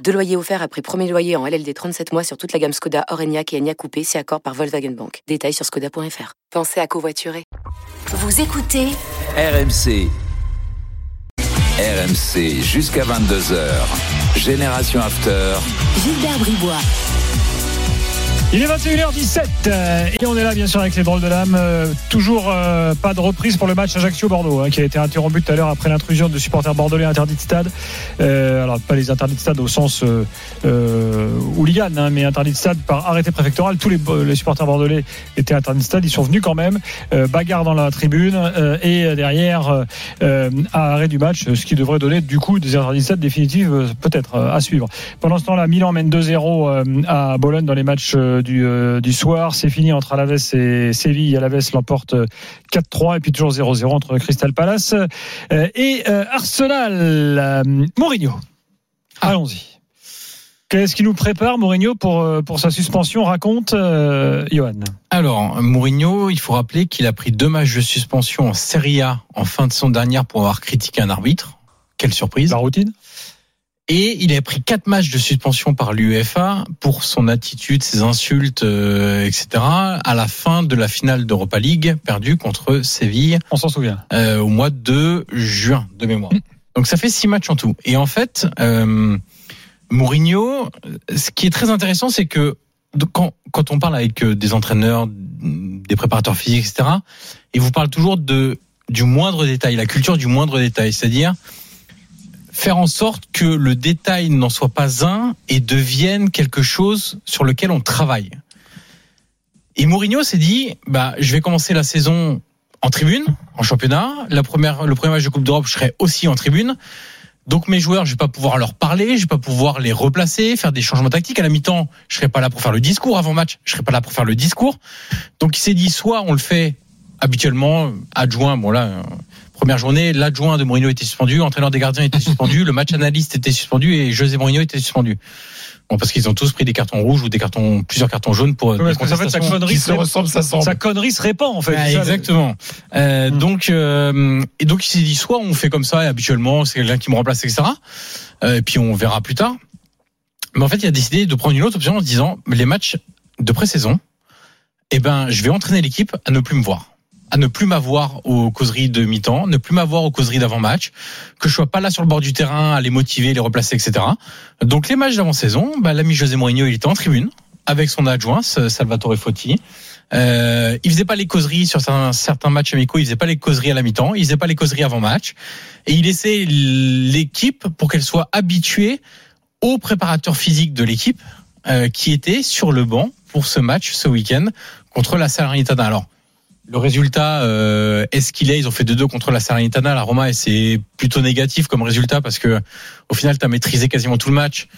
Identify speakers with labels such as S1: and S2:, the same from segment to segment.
S1: Deux loyers offerts après premier loyer en LLD 37 mois sur toute la gamme Skoda, Orenia et Enya Coupé, c'est accord par Volkswagen Bank. Détails sur skoda.fr. Pensez à covoiturer.
S2: Vous écoutez
S3: RMC. RMC jusqu'à 22h. Génération After.
S2: Gilbert Bribois.
S4: Il est 21h17 euh, et on est là bien sûr avec les drôles de l'âme. Euh, toujours euh, pas de reprise pour le match Ajaccio-Bordeaux hein, qui a été interrompu tout à l'heure après l'intrusion de supporters bordelais interdits de stade. alors pas les interdits de stade au sens hooligan, hein, mais interdits de stade par arrêté préfectoral. Tous les, supporters bordelais étaient interdits de stade. Ils sont venus quand même. bagarre dans la tribune et derrière arrêt du match, ce qui devrait donner du coup des interdits de stade définitives peut-être à suivre. Pendant ce temps-là, Milan mène 2-0 à Bologne dans les matchs euh, du, soir. C'est fini entre Alaves et Séville. Alaves l'emporte 4-3 et puis toujours 0-0 entre Crystal Palace euh, et euh, Arsenal. Mourinho. Allons-y. Qu'est-ce qui nous prépare, Mourinho, pour, pour sa suspension Raconte, Johan.
S5: Alors, Mourinho, il faut rappeler qu'il a pris deux matchs de suspension en Serie A en fin de son dernière pour avoir critiqué un arbitre. Quelle surprise.
S4: La routine
S5: et il a pris quatre matchs de suspension par l'UEFA pour son attitude, ses insultes, euh, etc. À la fin de la finale d'Europa League perdue contre Séville.
S4: On s'en souvient.
S5: Euh, au mois de juin de mémoire. Donc ça fait six matchs en tout. Et en fait, euh, Mourinho, ce qui est très intéressant, c'est que quand, quand on parle avec des entraîneurs, des préparateurs physiques, etc., ils vous parlent toujours de du moindre détail, la culture du moindre détail, c'est-à-dire faire en sorte que le détail n'en soit pas un et devienne quelque chose sur lequel on travaille. Et Mourinho s'est dit, bah, je vais commencer la saison en tribune, en championnat. La première, le premier match de Coupe d'Europe, je serai aussi en tribune. Donc mes joueurs, je vais pas pouvoir leur parler, je vais pas pouvoir les replacer, faire des changements tactiques. À la mi-temps, je serai pas là pour faire le discours avant match, je serai pas là pour faire le discours. Donc il s'est dit, soit on le fait habituellement, adjoint, bon là, première journée, l'adjoint de Mourinho était suspendu, l'entraîneur des gardiens était suspendu, le match analyste était suspendu et José Mourinho était suspendu. Bon, parce qu'ils ont tous pris des cartons rouges ou des cartons, plusieurs cartons jaunes pour.
S4: des sa connerie se ressemble, ça Sa connerie se répand en fait.
S5: exactement. Euh, hmm. Donc, euh, et donc il s'est dit soit on fait comme ça et habituellement c'est quelqu'un qui me remplace, etc. Euh, et puis on verra plus tard. Mais en fait, il a décidé de prendre une autre option en se disant les matchs de pré-saison, eh ben, je vais entraîner l'équipe à ne plus me voir à ne plus m'avoir aux causeries de mi-temps, ne plus m'avoir aux causeries d'avant-match, que je sois pas là sur le bord du terrain à les motiver, les replacer, etc. Donc les matchs d'avant-saison, bah, l'ami José Mourinho, il était en tribune avec son adjoint Salvatore Fotti. Euh, il faisait pas les causeries sur certains, certains matchs amicaux, il faisait pas les causeries à la mi-temps, il faisait pas les causeries avant match, et il laissait l'équipe pour qu'elle soit habituée au préparateur physique de l'équipe euh, qui était sur le banc pour ce match ce week-end contre la Salernitana. Alors le résultat euh, est-ce qu'il est? Ils ont fait 2-2 contre la Salernitana, la Roma, et c'est plutôt négatif comme résultat parce que au final, tu as maîtrisé quasiment tout le match.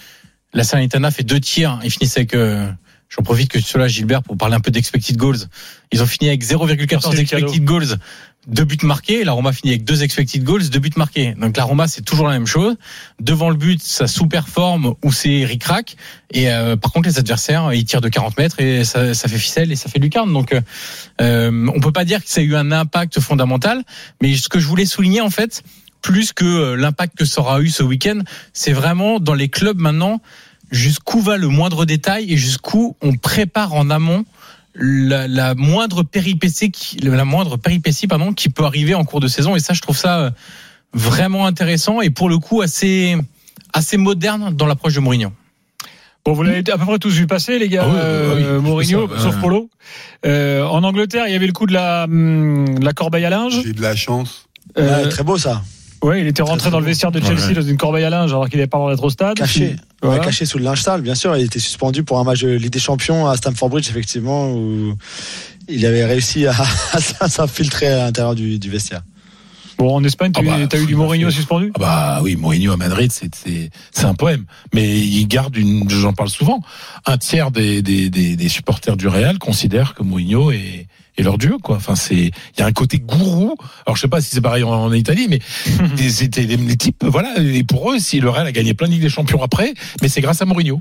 S5: La Salernitana fait deux tirs. Ils finissent avec euh, J'en profite que cela, Gilbert, pour parler un peu d'expected goals. Ils ont fini avec 0,14 expected goals, deux buts marqués. La Roma finit avec deux expected goals, deux buts marqués. Donc la Roma, c'est toujours la même chose. Devant le but, ça sous-performe ou c'est ric-rac. Et euh, par contre, les adversaires, ils tirent de 40 mètres et ça, ça fait ficelle et ça fait lucarne. Donc euh, on peut pas dire que ça a eu un impact fondamental. Mais ce que je voulais souligner, en fait, plus que euh, l'impact que ça aura eu ce week-end, c'est vraiment dans les clubs maintenant jusqu'où va le moindre détail et jusqu'où on prépare en amont la, moindre péripétie qui, la moindre péripétie pardon qui peut arriver en cours de saison et ça je trouve ça euh, vraiment intéressant et pour le coup assez assez moderne dans l'approche de Mourinho.
S4: Bon, vous l'avez à peu près tous vu passer, les gars. Ah euh, Mourinho, sauf Polo. Euh, en Angleterre, il y avait le coup de la, hum, la corbeille à linge.
S6: J'ai de la chance.
S7: très beau ça.
S4: Oui, il était rentré dans le vestiaire de Chelsea dans une corbeille à linge alors qu'il n'avait pas le droit d'être au stade.
S7: Caché. caché sous le linge sale, bien sûr. Il était suspendu pour un match de Ligue des Champions à Stamford Bridge, effectivement, où il avait réussi à, s'infiltrer à l'intérieur du, vestiaire.
S4: Bon, en Espagne, tu as, ah bah, eu du Mourinho suspendu?
S6: Ah Bah oui, Mourinho à Madrid, c'est un poème. Mais il garde une, j'en parle souvent, un tiers des, des, des, supporters du Real considèrent que Mourinho est, et leur dieu quoi. Enfin c'est il y a un côté gourou. Alors je sais pas si c'est pareil en, en Italie, mais des- c'était les, types voilà. Et pour eux, si le Real a gagné plein de Ligue des Champions après, mais c'est grâce à Mourinho.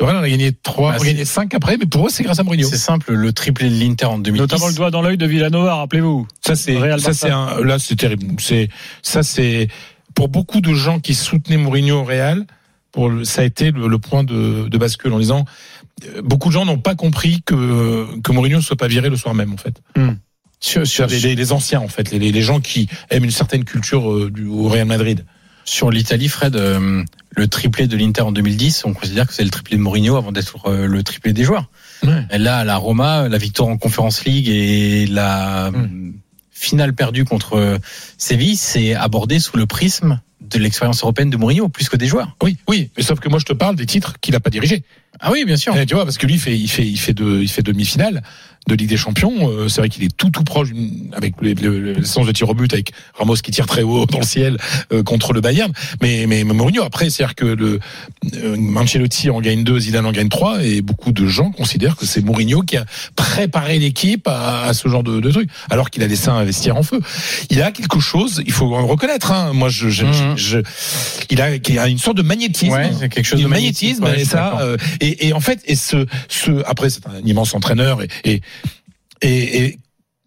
S6: Le Real en a gagné trois,
S5: Bah,
S6: a gagné cinq après, mais pour eux c'est grâce à Mourinho.
S5: C'est simple, le triplé de l'Inter en 2010.
S4: Notamment le doigt dans l'œil de Villanova, rappelez-vous.
S6: Ça c'est
S4: Real
S6: ça c'est un là c'est terrible. C'est ça c'est pour beaucoup de gens qui soutenaient Mourinho au Real. Pour le- ça a été le, le point de, de bascule en disant beaucoup de gens n'ont pas compris que que Mourinho ne soit pas viré le soir même en fait.
S5: Sur, sur,
S6: Les, les- les anciens en fait, les, les- gens qui aiment une certaine culture euh, du au Real Madrid.
S5: sur l'Italie, Fred, euh, le triplé de l'Inter en 2010, on considère que c'est le triplé de Mourinho avant d'être euh, le triplé des joueurs.
S6: Ouais.
S5: Et là, à la Roma, la victoire en Conference League et la
S6: Mm.
S5: euh, finale perdue contre euh, Séville, c'est abordé sous le prisme de l'expérience européenne de Mourinho, plus que des joueurs.
S6: Oui, oui, mais sauf que moi je te parle des titres qu'il a pas dirigés.
S5: Ah oui, bien sûr.
S6: Eh, tu vois, parce que lui, il fait, il fait, il fait, de, il fait demi-finale de Ligue des Champions. Euh, c'est vrai qu'il est tout, tout proche avec le, le, le- le sens de tir au but avec Ramos qui tire très haut dans le ciel euh, contre le Bayern. Mais, mais, Mourinho, après, c'est-à-dire que le euh, Mancelotti en gagne deux, Zidane en gagne trois, et beaucoup de gens considèrent que c'est Mourinho qui a préparé l'équipe à, à ce genre de, de truc, alors qu'il a laissé investir en feu. Il a quelque chose, il faut le reconnaître. Hein. Moi, je, je,
S5: Mhm.
S6: je, il a, il a une sorte de magnétisme
S5: Ouais, c'est quelque chose de
S6: magnétisme
S5: ouais,
S6: et ça euh, et, et en fait et ce ce après c'est un immense entraîneur et et et, et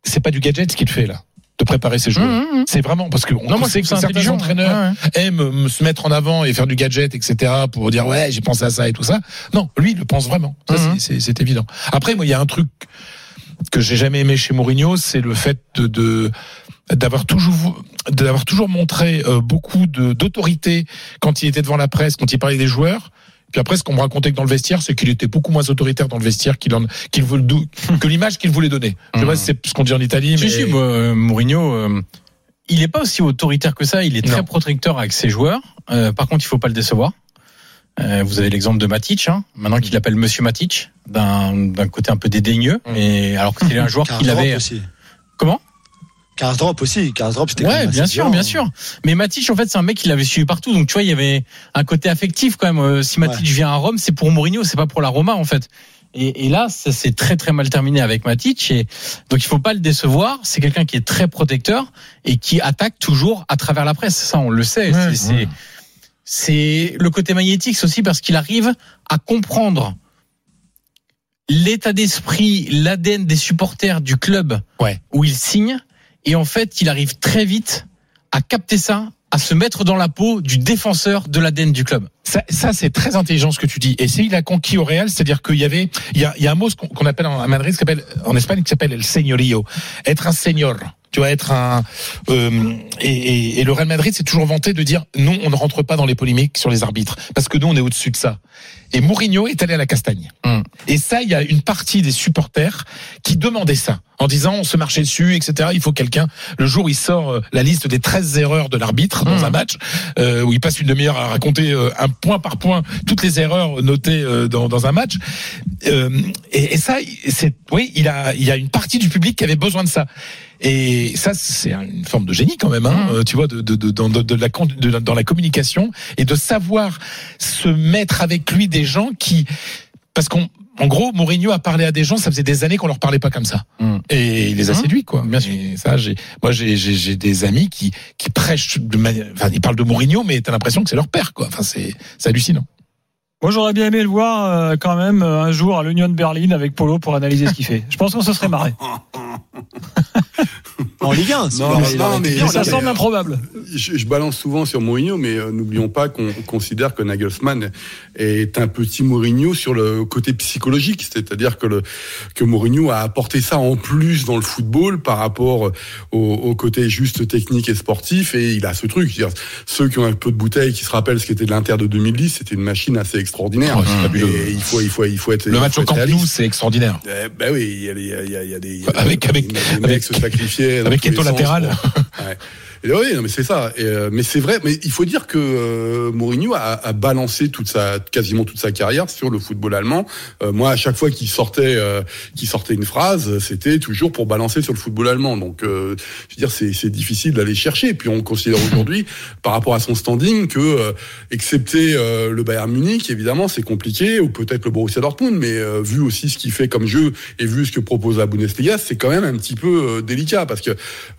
S6: c'est pas du gadget ce qu'il fait là de préparer ses joueurs.
S5: Mmh, mmh.
S6: c'est vraiment parce que on
S5: Non, moi,
S6: sait
S5: c'est
S6: que certains entraîneurs
S5: Ouais, ouais.
S6: aiment euh, se mettre en avant et faire du gadget etc pour dire ouais j'ai pensé à ça et tout ça. Non lui il le pense vraiment. Ça c'est- évident. Après moi il y a un truc que j'ai jamais aimé chez Mourinho c'est le fait de, d'avoir toujours d'avoir toujours montré euh, beaucoup de d'autorité quand il était devant la presse quand il parlait des joueurs puis après, ce qu'on me racontait que dans le vestiaire, c'est qu'il était beaucoup moins autoritaire dans le vestiaire qu'il en, qu'il voulait, que l'image qu'il voulait donner. Je sais pas si c'est ce qu'on dit en Italie, mais.
S5: Si, si, bah, euh, Mourinho, euh, il est pas aussi autoritaire que ça. Il est très
S6: Non.
S5: protecteur avec ses joueurs. Euh, par contre, il faut pas le décevoir. Euh, vous avez l'exemple de Matic, hein, maintenant qu'il appelle Monsieur Matic, d'un d'un côté un peu dédaigneux,
S6: Mm.
S5: mais alors que c'était un joueur qu'il avait.
S7: aussi.
S5: Comment?
S7: Karsdorp aussi. Karsdorp, c'était quand
S5: Ouais,
S7: même
S5: bien sûr, bien sûr. Mais Matic, en fait, c'est un mec qui l'avait suivi partout. Donc, tu vois, il y avait un côté affectif quand même. Euh, Si Matic vient à Rome, c'est pour Mourinho, c'est pas pour la Roma, en fait. Et, et là, ça s'est très très mal terminé avec Matic. Et donc, il faut pas le décevoir. C'est quelqu'un qui est très protecteur et qui attaque toujours à travers la presse. Ça, on le sait.
S6: Ouais,
S5: C'est- c'est
S6: ouais.
S5: c'est le côté magnétique, c'est aussi parce qu'il arrive à comprendre l'état d'esprit, l'ADN des supporters du club
S6: Ouais.
S5: où il signe. Et en fait, il arrive très vite à capter ça, à se mettre dans la peau du défenseur de l'ADN du club.
S6: Ça, ça c'est très intelligent ce que tu dis. Et c'est il a conquis au Real, c'est-à-dire qu'il y avait, il y a, il y a un mot qu'on appelle en Madrid, qui en Espagne, qui s'appelle el señorío, être un senior. Tu vois, être un euh, et, et, et le Real Madrid s'est toujours vanté de dire non, on ne rentre pas dans les polémiques sur les arbitres parce que nous on est au-dessus de ça. Et Mourinho est allé à la castagne.
S5: Mm.
S6: Et ça, il y a une partie des supporters qui demandaient ça en disant on se marchait dessus, etc. Il faut quelqu'un. Le jour où il sort euh, la liste des 13 erreurs de l'arbitre dans
S5: Mm.
S6: un match, euh, où il passe une demi-heure à raconter euh, un point par point toutes les erreurs notées euh, dans, dans un match. Euh, et, et ça, c'est oui, il a il y a une partie du public qui avait besoin de ça. Et ça, c'est une forme de génie quand même, hein, euh, tu vois, de, de, de, dans- de, de la, de- dans la communication et de savoir se mettre avec lui des gens qui, parce qu'on, en gros, Mourinho a parlé à des gens, ça faisait des années qu'on leur parlait pas comme ça,
S5: Mm.
S6: et il les a
S5: Mm.
S6: séduits, quoi.
S5: Bien sûr.
S6: Et ça, j'ai, moi, j'ai, j'ai, j'ai des amis qui, qui prêchent de manière, enfin, ils parlent de Mourinho, mais t'as l'impression que c'est leur père, quoi. Enfin, c'est, c'est hallucinant.
S4: Moi, j'aurais bien aimé le voir euh, quand même euh, un jour à l'Union de Berlin avec Polo pour analyser ce qu'il fait. Je pense qu'on se serait marré.
S7: En Ligue 1.
S8: Non, mais- non, mais-
S4: Mais ça
S8: mais-
S4: semble improbable.
S8: Je, je balance souvent sur Mourinho, mais euh, n'oublions pas qu'on considère que Nagelsmann est un petit Mourinho sur le côté psychologique, c'est-à-dire que le que Mourinho a apporté ça en plus dans le football par rapport au, au côté juste technique et sportif, et il a ce truc. Ceux qui ont un peu de bouteille, qui se rappellent ce qu'était l'Inter de 2010, c'était une machine assez extraordinaire.
S6: Oh,
S8: et il faut il faut il faut être
S6: Le match au Camp Nou, c'est extraordinaire.
S8: Eh ben oui, il y a, il y a- il y a- il y a des,
S6: Avec- avec- avec-
S8: se sacrifiaient dans
S6: avec
S8: les
S6: Eto latéral.
S8: Et oui, non, mais c'est ça. Et, euh, mais c'est vrai. Mais il faut dire que euh, Mourinho a, a balancé toute sa, quasiment toute sa carrière sur le football allemand. Euh, moi, à chaque fois qu'il sortait, euh, qu'il sortait une phrase, c'était toujours pour balancer sur le football allemand. Donc, euh, je veux dire, c'est, c'est difficile d'aller chercher. Et puis, on considère aujourd'hui, par rapport à son standing, que, euh, excepté euh, le Bayern Munich, évidemment, c'est compliqué, ou peut-être le Borussia Dortmund, mais euh, vu aussi ce qu'il fait comme jeu et vu ce que propose la Bundesliga, c'est quand même un petit peu délicat parce que,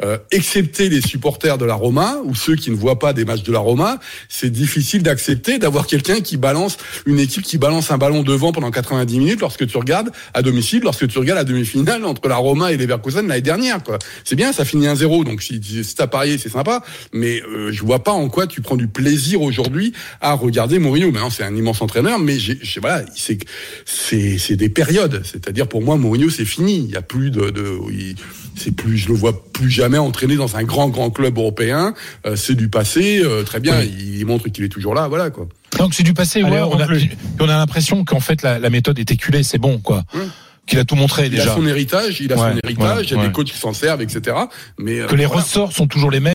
S8: euh, excepté les supporters de la Roma ou ceux qui ne voient pas des matchs de la Roma, c'est difficile d'accepter d'avoir quelqu'un qui balance une équipe qui balance un ballon devant pendant 90 minutes lorsque tu regardes à domicile, lorsque tu regardes la demi-finale entre la Roma et les Leverkusen l'année dernière. C'est bien, ça finit 1-0, donc si, si t'as parié, c'est sympa, mais euh, je vois pas en quoi tu prends du plaisir aujourd'hui à regarder Mourinho. Maintenant, c'est un immense entraîneur, mais j'ai, j'ai- voilà, c'est c'est c'est des périodes. C'est-à-dire pour moi, Mourinho, c'est fini. Il y a plus de, de il- c'est plus, je le vois plus jamais entraîner dans un grand grand club européen. Euh, c'est du passé, euh, très bien. Il, il montre qu'il est toujours là, voilà quoi.
S6: Donc c'est du passé,
S4: Allez,
S6: ouais,
S4: on
S6: on, a, on l'impression qu'en fait la, la méthode est éculée, c'est bon, quoi. Qu'il a tout montré
S8: Il
S6: déjà.
S8: a son héritage, il a
S6: Ouais,
S8: son héritage. il y a
S6: ouais.
S8: des coachs qui s'en servent, etc. Mais euh,
S6: Que les
S8: voilà.
S6: ressorts sont toujours les mêmes.